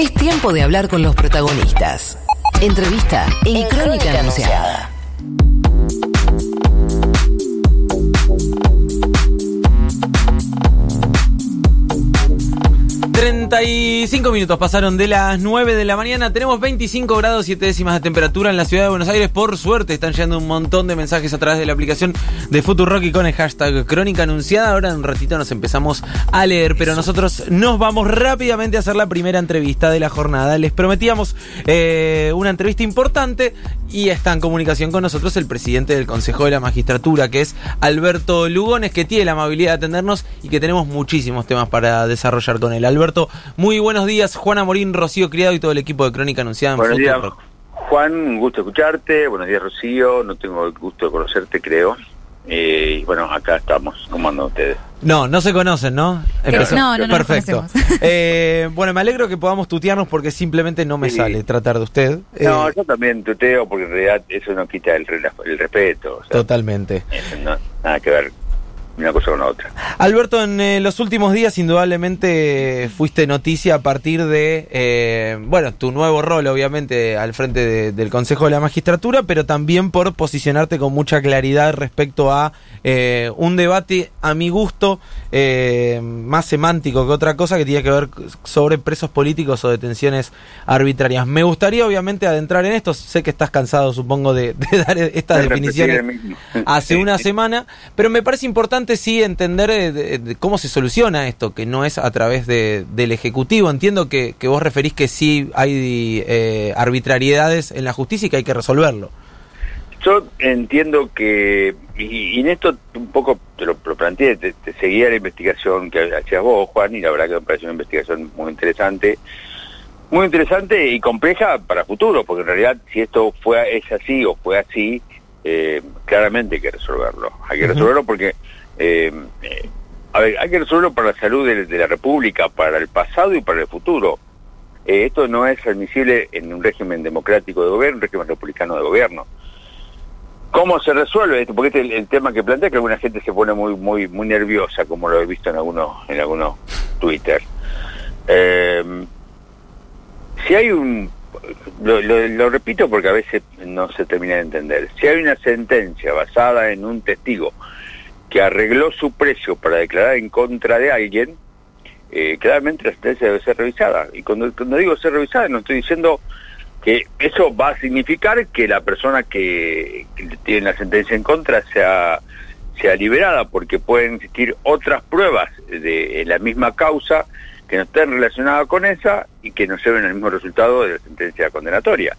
Es tiempo de hablar con los protagonistas. Entrevista en, Crónica, Anunciada. 35 minutos pasaron de las 9 de la mañana. Tenemos 25 grados 7 décimas de temperatura en la ciudad de Buenos Aires. Por suerte están llegando un montón de mensajes a través de la aplicación de Futurock y con el hashtag Crónica Anunciada. Ahora en un ratito nos empezamos a leer, pero nosotros nos vamos rápidamente a hacer la primera entrevista de la jornada. Les prometíamos eh, una entrevista importante y está en comunicación con nosotros el presidente del Consejo de la Magistratura, que es Alberto Lugones, que tiene la amabilidad de atendernos y que tenemos muchísimos temas para desarrollar con él. Alberto, muy buenos días, Juana Morín, Rocío Criado y todo el equipo de Crónica Anunciada en Buenos días, Juan, un gusto escucharte. Buenos días, Rocío. No tengo el gusto de conocerte, creo. Eh, y bueno, acá estamos. ¿Cómo andan ustedes? No, no se conocen, ¿no? No, no, no Perfecto. eh, bueno, me alegro que podamos tutearnos porque simplemente no me sale tratar de usted. No, eh, yo también tuteo porque en realidad eso no quita el, el respeto. totalmente. nada que ver una cosa con otra. Alberto, en eh, los últimos días indudablemente fuiste noticia a partir de, eh, bueno, tu nuevo rol obviamente al frente del Consejo de la Magistratura, pero también por posicionarte con mucha claridad respecto a eh, un debate a mi gusto más semántico que otra cosa que tiene que ver sobre presos políticos o detenciones arbitrarias. Me gustaría obviamente adentrar en esto, sé que estás cansado supongo de, dar estas definiciones hace una semana, pero me parece importante sí entender eh, cómo se soluciona esto, que no es a través de, del Ejecutivo. Entiendo que, vos referís que sí hay eh, arbitrariedades en la justicia y que hay que resolverlo. Yo entiendo que, y, en esto un poco te lo, planteé, te, seguía la investigación que hacías vos, Juan, y la verdad que me pareció una investigación muy interesante, muy interesante y compleja para futuro, porque en realidad si esto fue es así o fue así, eh, claramente hay que resolverlo. Hay que resolverlo porque eh, eh, a ver, hay que resolverlo para la salud de, la República, para el pasado y para el futuro. Eh, esto no es admisible en un régimen democrático de gobierno, un régimen republicano de gobierno. ¿Cómo se resuelve esto? Porque este es el, tema que plantea que alguna gente se pone muy muy muy nerviosa, como lo he visto en algunos en algunos Twitter. Eh, si hay un lo, lo, repito porque a veces no se termina de entender. Si hay una sentencia basada en un testigo que arregló su precio para declarar en contra de alguien, eh, claramente la sentencia debe ser revisada. Y cuando, digo ser revisada, no estoy diciendo que eso va a significar que la persona que, tiene la sentencia en contra sea, sea liberada, porque pueden existir otras pruebas de la misma causa que no estén relacionadas con esa y que no lleven al mismo resultado de la sentencia condenatoria.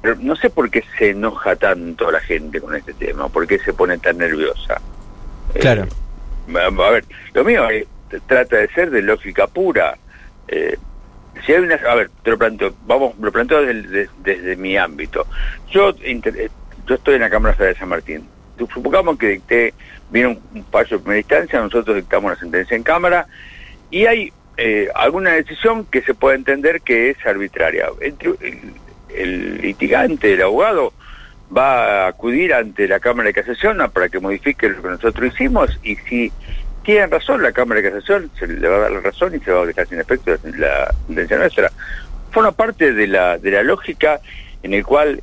Pero no sé por qué se enoja tanto la gente con este tema, por qué se pone tan nerviosa. Claro. Eh, a ver, lo mío trata de ser de lógica pura. Eh, si hay una, a ver, te lo planteo, vamos, lo planteo desde, mi ámbito. Yo, eh, yo estoy en la Cámara Federal de San Martín. Supongamos que dicté, viene un, paso de primera instancia, nosotros dictamos la sentencia en Cámara y hay alguna decisión que se puede entender que es arbitraria. el litigante, el abogado, va a acudir ante la Cámara de Casación para que modifique lo que nosotros hicimos y si tienen razón la Cámara de Casación se le va a dar la razón y se va a dejar sin efecto la sentencia nuestra. Forma parte de la, de la lógica en el cual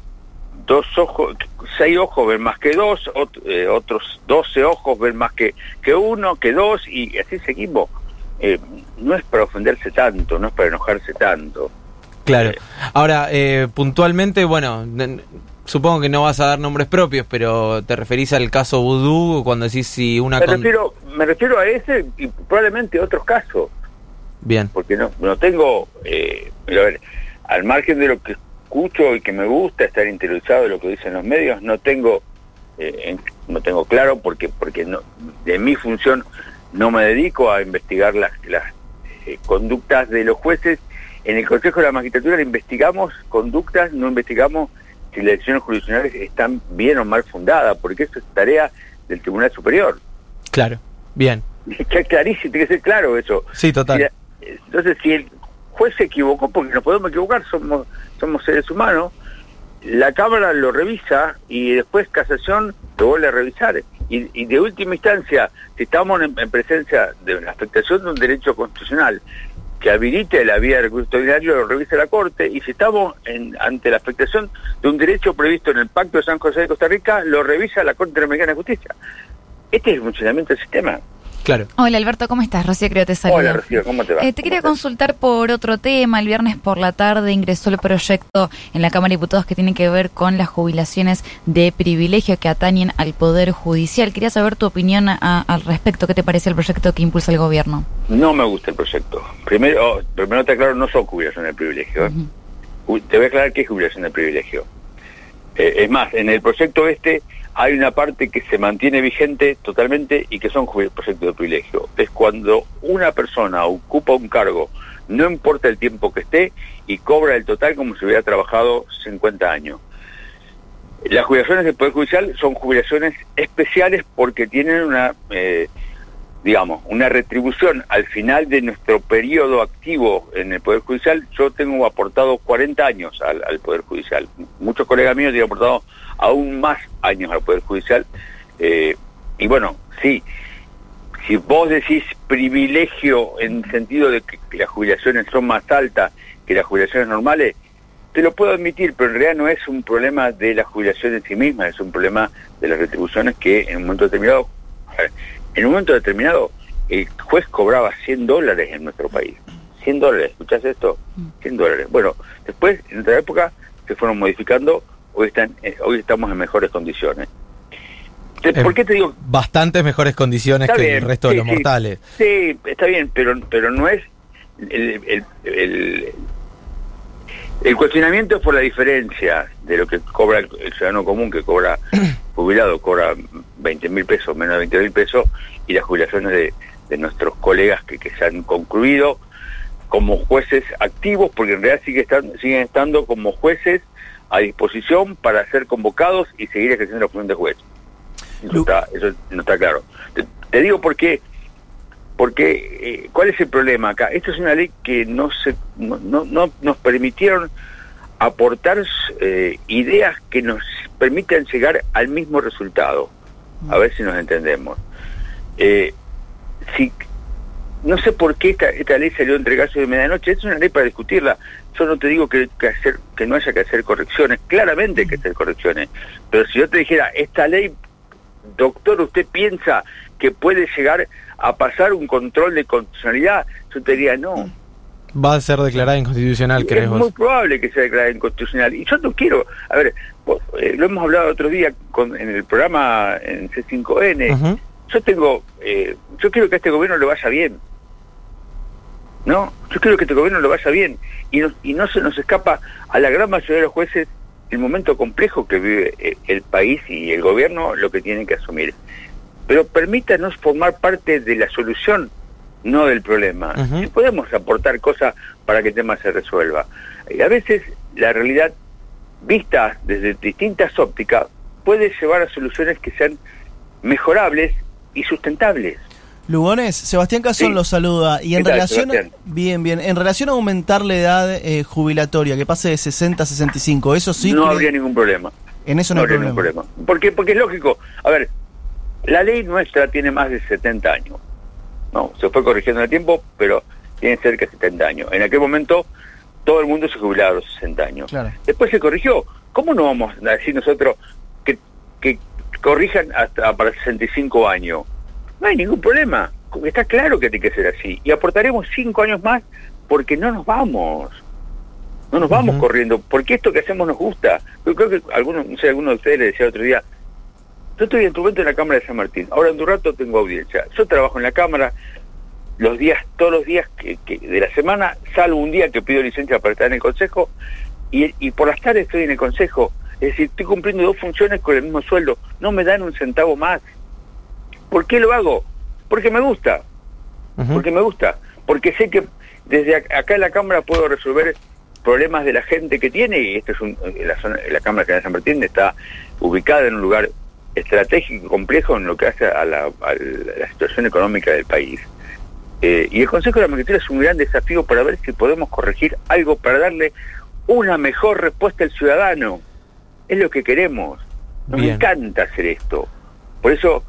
dos ojos, seis ojos ven más que dos, eh, otros doce ojos ven más que, que uno, que dos, y así seguimos. Eh, no es para ofenderse tanto, no es para enojarse tanto. Claro. Ahora, eh, puntualmente, bueno, supongo que no vas a dar nombres propios, pero te referís al caso Voodoo cuando decís si una... Me, refiero, me refiero a ese y probablemente a otros casos. Bien. Porque no, no tengo, eh, a ver, al margen de lo que escucho y que me gusta estar interiorizado de lo que dicen los medios, no tengo, eh, no tengo claro porque, porque no, de mi función no me dedico a investigar las, las eh, conductas de los jueces. En el Consejo de la Magistratura investigamos conductas, no investigamos si las decisiones jurisdiccionales están bien o mal fundadas, porque eso es tarea del Tribunal Superior. Claro, bien. Está clarísimo, tiene que ser claro eso. Sí, total. entonces, si el juez se equivocó, porque nos podemos equivocar, somos, somos seres humanos, la Cámara lo revisa y después Casación lo vuelve a revisar. Y, de última instancia, si estamos en, presencia de una afectación de un derecho constitucional, que habilite la vía de recurso extraordinario lo revise la Corte y si estamos en, ante la afectación de un derecho previsto en el Pacto de San José de Costa Rica, lo revisa la Corte Interamericana de Justicia. Este es el funcionamiento del sistema. Claro. Hola Alberto, ¿cómo estás? Rocío creo te saluda. Hola Rocío, ¿cómo te va? Eh, te quería ¿Cómo consultar por otro tema. El viernes por la tarde ingresó el proyecto en la Cámara de Diputados que tiene que ver con las jubilaciones de privilegio que atañen al Poder Judicial. Quería saber tu opinión a- al respecto. ¿Qué te parece el proyecto que impulsa el gobierno? No me gusta el proyecto. Primero, oh, primero te aclaro, no son jubilación de privilegio. ¿eh? Te voy a aclarar qué es jubilación de privilegio. Eh, es más, en el proyecto este hay una parte que se mantiene vigente totalmente y que son proyectos de privilegio. Es cuando una persona ocupa un cargo, no importa el tiempo que esté, y cobra el total como si hubiera trabajado 50 años. Las jubilaciones del Poder Judicial son jubilaciones especiales porque tienen una, eh, digamos, una retribución al final de nuestro periodo activo en el Poder Judicial. Yo tengo aportado 40 años al, Poder Judicial. Muchos colegas míos tienen aportado aún más años al Poder Judicial. Eh, y bueno, sí, si vos decís privilegio en el sentido de que, que las jubilaciones son más altas que las jubilaciones normales, te lo puedo admitir, pero en realidad no es un problema de la jubilación en sí misma, es un problema de las retribuciones que en un momento determinado, en un momento determinado, el juez cobraba 100 dólares en nuestro país. 100 dólares, ¿escuchás esto? 100 dólares. Bueno, después, en otra época, se fueron modificando, hoy, están, eh, hoy estamos en mejores condiciones. ¿Por qué te digo Bastantes mejores condiciones Está que bien, el resto de los sí. mortales. Sí, está bien, pero pero no es el, el, el, el cuestionamiento es por la diferencia de lo que cobra el ciudadano común, que cobra jubilado, cobra 20 mil pesos, menos de 20 mil pesos, y las jubilaciones de, de nuestros colegas que, que se han concluido como jueces activos, porque en realidad sigue están, siguen estando como jueces a disposición para ser convocados y seguir ejerciendo la función de juez. Eso, está, eso no está claro. Te, te digo por qué. Porque, eh, ¿cuál es el problema acá? Esto es una ley que no se no, no, no nos permitieron aportar eh, ideas que nos permitan llegar al mismo resultado. A ver si nos entendemos. Eh, si no sé por qué esta, esta ley salió entre gallos de medianoche, es una ley para discutirla. Yo no te digo que hacer, que no haya que hacer correcciones, claramente hay que hacer correcciones, pero si yo te dijera, esta ley, doctor, ¿usted piensa que puede llegar a pasar un control de constitucionalidad? Yo te diría, no. Va a ser declarada inconstitucional, es crees muy vos. probable que sea declarada inconstitucional. Y yo no quiero, a ver, vos, eh, lo hemos hablado otro día con, en el programa en C5N, Ujú. yo tengo, eh, yo quiero que a este gobierno le vaya bien. ¿No? Yo quiero que este gobierno le vaya bien. Y no, y no se nos escapa a la gran mayoría de los jueces el momento complejo que vive eh, el país y el gobierno lo que tienen que asumir. Pero permítanos formar parte de la solución, no del problema. Si podemos aportar cosas para que el tema se resuelva. Y a veces la realidad, vista desde distintas ópticas, puede llevar a soluciones que sean mejorables y sustentables. Lugones, Sebastián Casón Sí. lo saluda. Y en ¿Qué tal, relación, Sebastián? bien, bien, en relación a aumentar la edad eh, jubilatoria, que pase de 60 a 65, eso sí, no habría ningún problema. en eso no, habría problema. ningún problema. ¿Por qué? Porque es lógico. A ver, la ley nuestra tiene más de 70 años. No, se fue corrigiendo en el tiempo, pero tiene cerca de 70 años. En aquel momento todo el mundo se jubilaba a los 60 años. Claro. Después se corrigió. ¿Cómo no vamos a decir nosotros que, que corrijan hasta para 65 años? No hay ningún problema. Está claro que tiene que ser así. Y aportaremos 5 años más porque no nos vamos. No nos vamos corriendo, porque esto que hacemos nos gusta. Yo creo que algunos, no sé, alguno de ustedes le decía otro día, yo estoy en tu momento en la Cámara de San Martín, ahora en tu rato tengo audiencia. Yo trabajo en la Cámara los días, todos los días que, que de la semana, salvo un día que pido licencia para estar en el Consejo, y, y por las tardes estoy en el Consejo. Es decir, estoy cumpliendo dos funciones con el mismo sueldo. No me dan un centavo más. ¿Por qué lo hago? Porque me gusta porque me gusta, porque sé que desde ac- acá en la Cámara puedo resolver problemas de la gente que tiene, y esto es un, la, zona, la Cámara de San Martín está ubicada en un lugar estratégico y complejo en lo que hace a la, a la situación económica del país. Eh, y el Consejo de la Magistratura es un gran desafío para ver si podemos corregir algo para darle una mejor respuesta al ciudadano. Es lo que queremos. Nos Bien. encanta hacer esto. Por eso,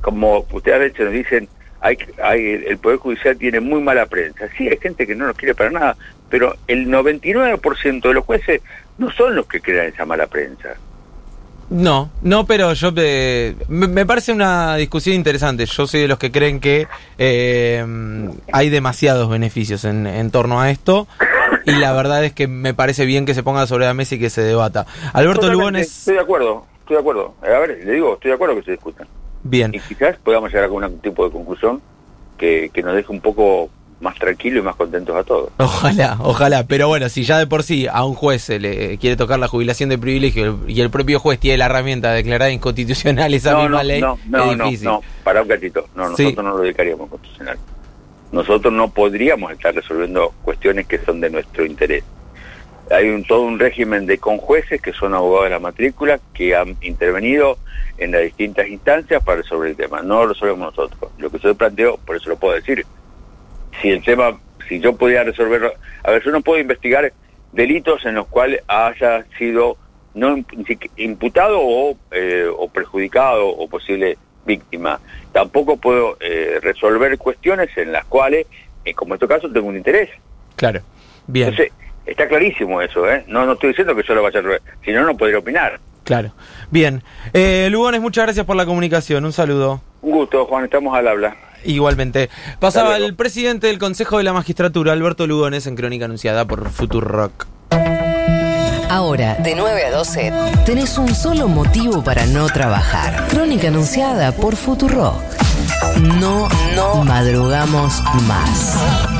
como ustedes a veces nos dicen, hay, hay, el Poder Judicial tiene muy mala prensa. Sí, hay gente que no nos quiere para nada, pero el 99% de los jueces no son los que crean esa mala prensa. No, no, pero yo eh, me, me parece una discusión interesante. Yo soy de los que creen que eh, hay demasiados beneficios en, en torno a esto y la verdad es que me parece bien que se ponga sobre la mesa y que se debata. Alberto Totalmente, Lugones, Estoy de acuerdo, estoy de acuerdo. A ver, le digo, estoy de acuerdo que se discutan. bien. Y quizás podamos llegar a algún tipo de conclusión que, que nos deje un poco más tranquilos y más contentos a todos. Ojalá, ojalá. Pero bueno, si ya de por sí a un juez se le quiere tocar la jubilación de privilegio y el propio juez tiene la herramienta de declarar inconstitucional esa no, misma no, ley, no, no, es no, difícil. no, para un gatito. No, Sí. nosotros no lo dedicaríamos constitucional. Nosotros no podríamos estar resolviendo cuestiones que son de nuestro interés. Hay un, todo un régimen de conjueces que son abogados de la matrícula que han intervenido en las distintas instancias para resolver el tema. No lo resolvemos nosotros. Lo que yo planteo, por eso lo puedo decir, si el tema, si yo pudiera resolverlo, a ver, yo no puedo investigar delitos en los cuales haya sido no imp- imputado o, eh, o perjudicado o posible víctima. Tampoco puedo eh, resolver cuestiones en las cuales, eh, como en este caso, tengo un interés. Claro, bien, Entonces, está clarísimo eso, ¿eh? No, no estoy diciendo que yo lo vaya a resolver, si no, no podría opinar. claro. Bien. Eh, Lugones, muchas gracias por la comunicación. Un saludo. Un gusto, Juan, estamos al habla. Igualmente. Pasaba el presidente del Consejo de la Magistratura, Alberto Lugones, en Crónica Anunciada por Futurock. Ahora, de 9 a 12, tenés un solo motivo para no trabajar. Crónica anunciada por Futurock. No, no madrugamos más.